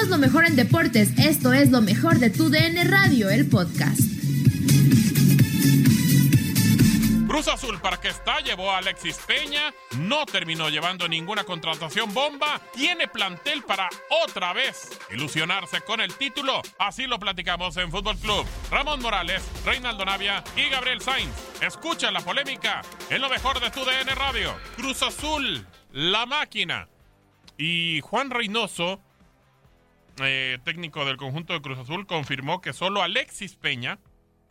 Somos lo mejor en deportes. Esto es lo mejor de tu DN Radio, el podcast. Cruz Azul, para que está, llevó a Alexis Peña, no terminó llevando ninguna contratación bomba, tiene plantel para otra vez ilusionarse con el título. Así lo platicamos en Fútbol Club. Ramón Morales, Reinaldo Navia y Gabriel Sainz. Escucha la polémica en lo mejor de tu DN Radio. Cruz Azul, la máquina. Y Juan Reynoso, eh, técnico del conjunto de Cruz Azul, confirmó que solo Alexis Peña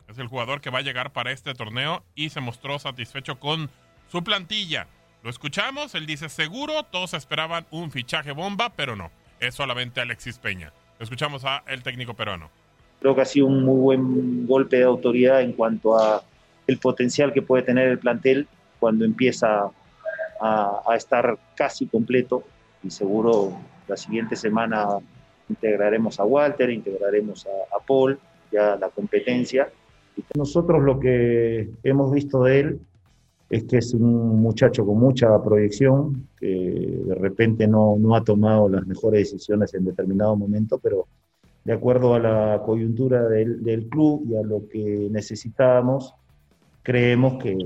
es el jugador que va a llegar para este torneo y se mostró satisfecho con su plantilla. Lo escuchamos, él dice seguro, todos esperaban un fichaje bomba, pero no, es solamente Alexis Peña. Escuchamos a el técnico peruano. Creo que ha sido un muy buen golpe de autoridad en cuanto a el potencial que puede tener el plantel cuando empieza a, a estar casi completo y seguro la siguiente semana integraremos a Walter, integraremos a, a Paul, ya la competencia nosotros lo que hemos visto de él es que es un muchacho con mucha proyección, que de repente no, no ha tomado las mejores decisiones en determinado momento, pero de acuerdo a la coyuntura del, del club y a lo que necesitábamos, creemos que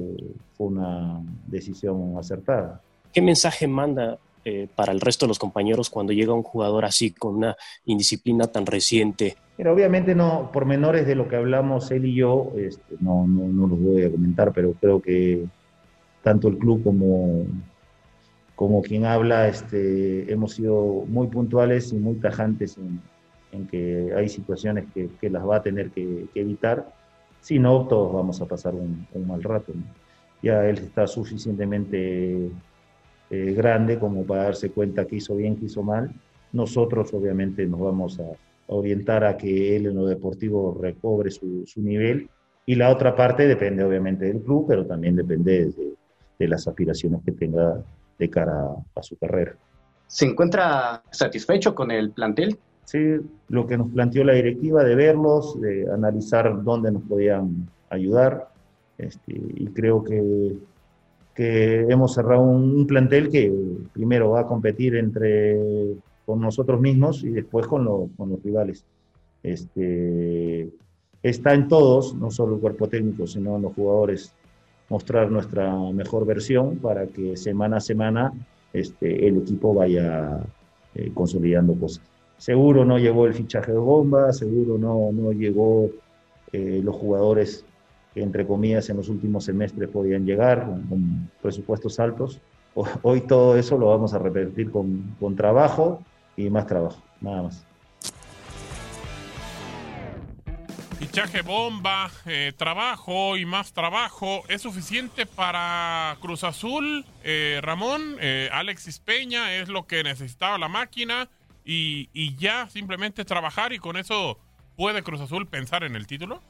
fue una decisión acertada. ¿Qué mensaje manda eh, para el resto de los compañeros cuando llega un jugador así con una indisciplina tan reciente? Pero obviamente no, por menores de lo que hablamos él y yo, este, no, no, no los voy a comentar, pero creo que tanto el club como, como quien habla, este, hemos sido muy puntuales y muy tajantes en, que hay situaciones que, que, las va a tener que, evitar, si no, todos vamos a pasar un, mal rato. Ya él está suficientemente eh, grande como para darse cuenta que hizo bien, que hizo mal. Nosotros obviamente nos vamos a orientar a que él en lo deportivo recobre su, su nivel y la otra parte depende obviamente del club, pero también depende de, de las aspiraciones que tenga de cara a, a su carrera. ¿Se encuentra satisfecho con el plantel? Sí, lo que nos planteó la directiva de verlos, de analizar dónde nos podían ayudar, este, y creo que que hemos cerrado un, plantel que primero va a competir entre con nosotros mismos y después con, lo, con los rivales. Este, está en todos, no solo el cuerpo técnico, sino en los jugadores, mostrar nuestra mejor versión para que semana a semana este, el equipo vaya eh, consolidando cosas. Seguro no llegó el fichaje de bomba, seguro no, no llegó eh, los jugadores que entre comillas en los últimos semestres podían llegar con, con presupuestos altos. Hoy todo eso lo vamos a repetir con, con trabajo y más trabajo, nada más. Fichaje bomba, eh, trabajo y más trabajo. ¿Es suficiente para Cruz Azul, eh, Ramón? Eh, Alexis Peña es lo que necesitaba la máquina y, y, ya simplemente trabajar y con eso puede Cruz Azul pensar en el título.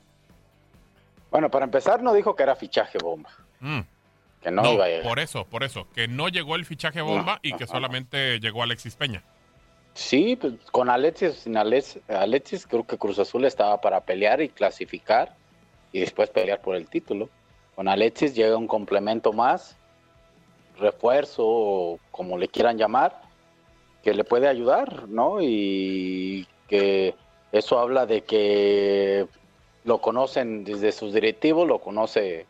Bueno, para empezar no dijo que era fichaje bomba. Mm. Que no, no, iba a llegar. Por eso, por eso, que no llegó el fichaje bomba No, y que no, solamente llegó Alexis Peña. Sí, pues, con Alexis, sin Alex, Alexis, creo que Cruz Azul estaba para pelear y clasificar y después pelear por el título. Con Alexis llega un complemento más, refuerzo, o como le quieran llamar, que le puede ayudar, ¿no? Y que eso habla de que lo conocen desde sus directivos, lo conoce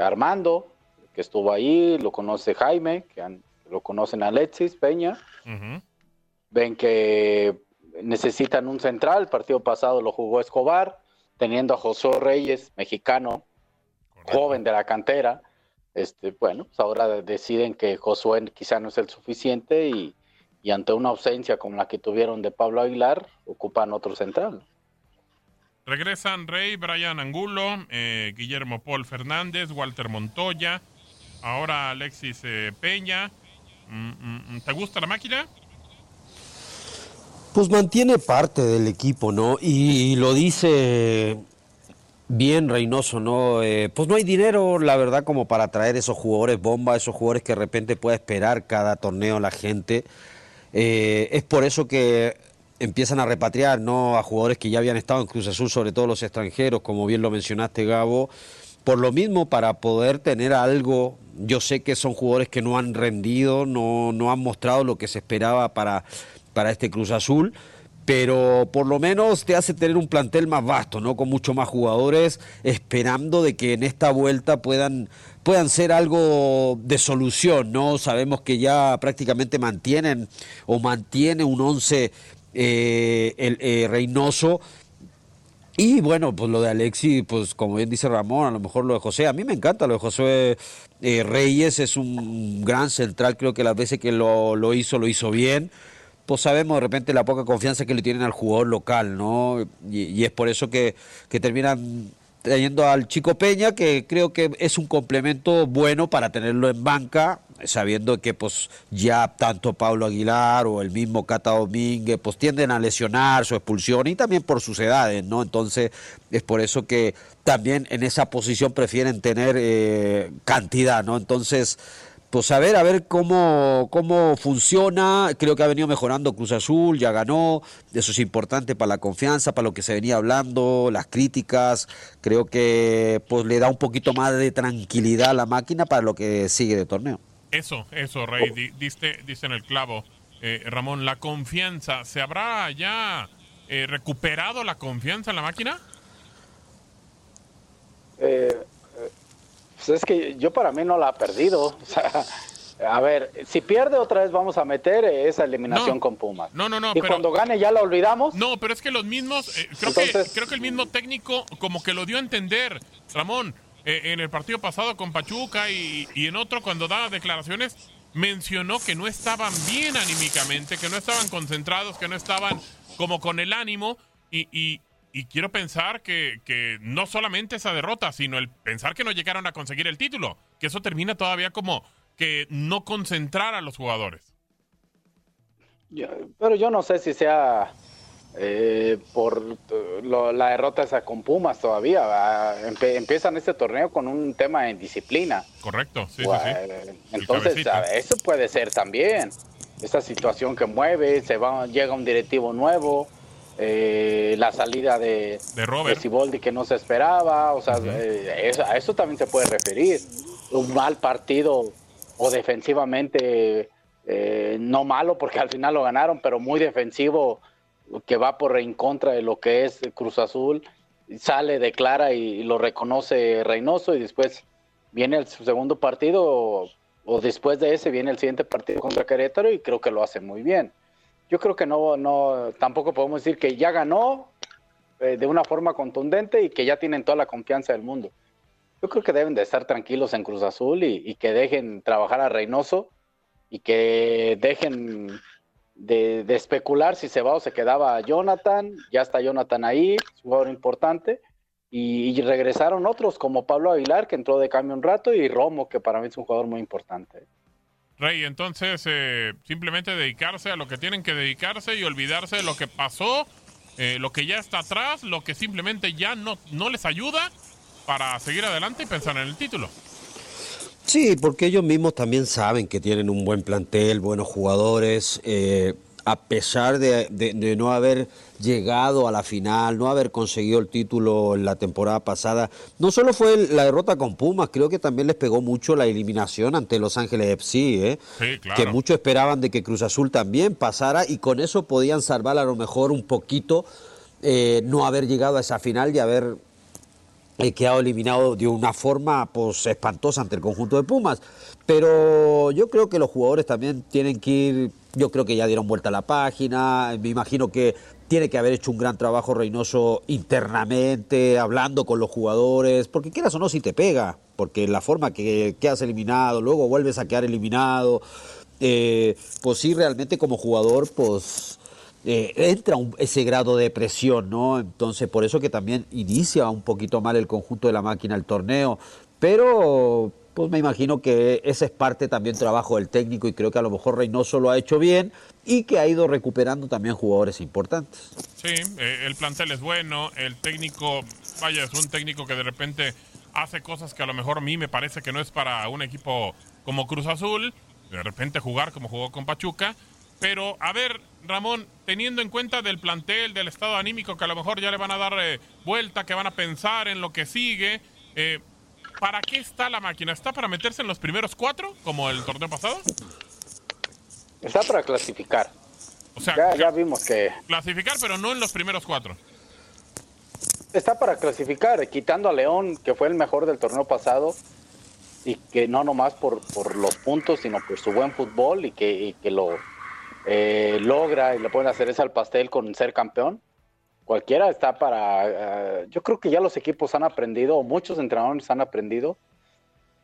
Armando, que estuvo ahí, lo conoce Jaime, que han, lo conocen Alexis Peña. Uh -huh. Ven que necesitan un central, el partido pasado lo jugó Escobar, teniendo a José Reyes, mexicano, Correcto. joven de la cantera. Este, bueno, pues ahora deciden que Josué quizá no es el suficiente y, y ante una ausencia como la que tuvieron de Pablo Aguilar, ocupan otro central. Regresan Rey, Brian Angulo, eh, Guillermo Paul Fernández, Walter Montoya, ahora Alexis eh, Peña. Mm, mm, ¿Te gusta la máquina? Pues mantiene parte del equipo, ¿no? Y, lo dice bien Reynoso, ¿no? Eh, pues no hay dinero, la verdad, como para traer esos jugadores bomba, esos jugadores que de repente pueda esperar cada torneo la gente. Es por eso que empiezan a repatriar ¿no? a jugadores que ya habían estado en Cruz Azul, sobre todo los extranjeros, como bien lo mencionaste, Gabo. Por lo mismo, para poder tener algo, yo sé que son jugadores que no han rendido, no, no han mostrado lo que se esperaba para, para este Cruz Azul, pero por lo menos te hace tener un plantel más vasto, ¿no? Con muchos más jugadores, esperando de que en esta vuelta puedan puedan ser algo de solución, ¿no? Sabemos que ya prácticamente mantienen o mantiene un once eh, el eh, Reynoso. Y bueno, pues lo de Alexi, pues como bien dice Ramón, a lo mejor lo de José, a mí me encanta lo de José eh, Reyes, es un gran central, creo que las veces que lo, hizo, lo hizo bien pues sabemos de repente la poca confianza que le tienen al jugador local, ¿no? Y, es por eso que, que, terminan trayendo al Chico Peña, que creo que es un complemento bueno para tenerlo en banca, sabiendo que pues ya tanto Pablo Aguilar o el mismo Cata Domínguez pues tienden a lesionar su expulsión y también por sus edades, ¿no? Entonces es por eso que también en esa posición prefieren tener eh, cantidad, ¿no? Entonces pues a ver, a ver cómo, cómo funciona. Creo que ha venido mejorando Cruz Azul, ya ganó. Eso es importante para la confianza, para lo que se venía hablando, las críticas. Creo que pues le da un poquito más de tranquilidad a la máquina para lo que sigue de torneo. Eso, eso, Rey, diste, en el clavo. Eh, Ramón, la confianza, ¿se habrá ya eh, recuperado la confianza en la máquina? Eh, pues es que yo para mí no la ha perdido. a ver, si pierde otra vez vamos a meter esa eliminación con Pumas. No, no, no. Y cuando gane ya la olvidamos. No, pero es que los mismos, eh, creo, que, creo que el mismo técnico como que lo dio a entender, Ramón, eh, en el partido pasado con Pachuca y, en otro cuando daba declaraciones, mencionó que no estaban bien anímicamente, que no estaban concentrados, que no estaban como con el ánimo y, y quiero pensar que, que, no solamente esa derrota, sino el pensar que no llegaron a conseguir el título, que eso termina todavía como que no concentrar a los jugadores. pero yo no sé si sea eh, por la derrota esa con Pumas todavía. empiezan este torneo con un tema de disciplina. Correcto, sí, sí, sí. Entonces, eso puede ser también. Esa situación que mueve, se va, llega un directivo nuevo eh, la salida de, de, Robert. que no se esperaba, o sea, eh, a eso también se puede referir. Un mal partido o defensivamente, eh, no malo porque al final lo ganaron, pero muy defensivo que va por en contra de lo que es Cruz Azul, sale, declara y, lo reconoce Reynoso y después viene el segundo partido o, o después de ese viene el siguiente partido contra Querétaro y creo que lo hace muy bien yo creo que no, no, tampoco podemos decir que ya ganó eh, de una forma contundente y que ya tienen toda la confianza del mundo. Yo creo que deben de estar tranquilos en Cruz Azul y, que dejen trabajar a Reynoso y que dejen de, especular si se va o se quedaba Jonathan. Ya está Jonathan ahí, jugador importante. Y, y, regresaron otros como Pablo Aguilar, que entró de cambio un rato, y Romo, que para mí es un jugador muy importante. Rey, entonces eh, simplemente dedicarse a lo que tienen que dedicarse y olvidarse de lo que pasó, eh, lo que ya está atrás, lo que simplemente ya no, no les ayuda para seguir adelante y pensar en el título. Sí, porque ellos mismos también saben que tienen un buen plantel, buenos jugadores. Eh, a pesar de, no haber llegado a la final, no haber conseguido el título en la temporada pasada, no solo fue la derrota con Pumas, creo que también les pegó mucho la eliminación ante Los Ángeles FC, ¿eh? que muchos esperaban de que Cruz Azul también pasara y con eso podían salvar a lo mejor un poquito eh, no haber llegado a esa final y haber eh, quedado eliminado de una forma pues, espantosa ante el conjunto de Pumas. Pero yo creo que los jugadores también tienen que ir yo creo que ya dieron vuelta a la página, me imagino que tiene que haber hecho un gran trabajo Reynoso internamente, hablando con los jugadores, porque quieras o no, si te pega, porque la forma que quedas eliminado, luego vuelves a quedar eliminado, eh, pues sí, realmente como jugador, pues eh, entra ese grado de presión, ¿no? Entonces, por eso que también inicia un poquito mal el conjunto de la máquina el torneo, pero pues me imagino que ese es parte también trabajo del técnico y creo que a lo mejor Reynoso lo ha hecho bien y que ha ido recuperando también jugadores importantes. Sí, eh, el plantel es bueno, el técnico, vaya, es un técnico que de repente hace cosas que a lo mejor a mí me parece que no es para un equipo como Cruz Azul, de repente jugar como jugó con Pachuca, pero a ver, Ramón, teniendo en cuenta del plantel, del estado anímico, que a lo mejor ya le van a dar eh, vuelta, que van a pensar en lo que sigue, eh, ¿para qué está la máquina? ¿Está para meterse en los primeros cuatro, como el torneo pasado? Está para clasificar. O sea, ya, ya vimos que... Clasificar, pero no en los primeros cuatro. Está para clasificar, quitando a León, que fue el mejor del torneo pasado, y que no nomás por, por los puntos, sino por su buen fútbol y que, y que lo eh, logra y le pueden hacer ese al pastel con ser campeón. Cualquiera está para... eh, yo creo que ya los equipos han aprendido, o muchos entrenadores han aprendido,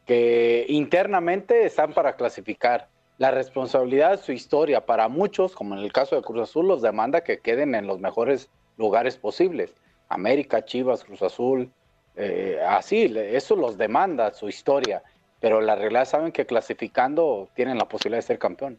que internamente están para clasificar. La responsabilidad de su historia para muchos, como en el caso de Cruz Azul, los demanda que queden en los mejores lugares posibles. América, Chivas, Cruz Azul, eh, así, eso los demanda su historia. Pero la realidad saben que clasificando tienen la posibilidad de ser campeón.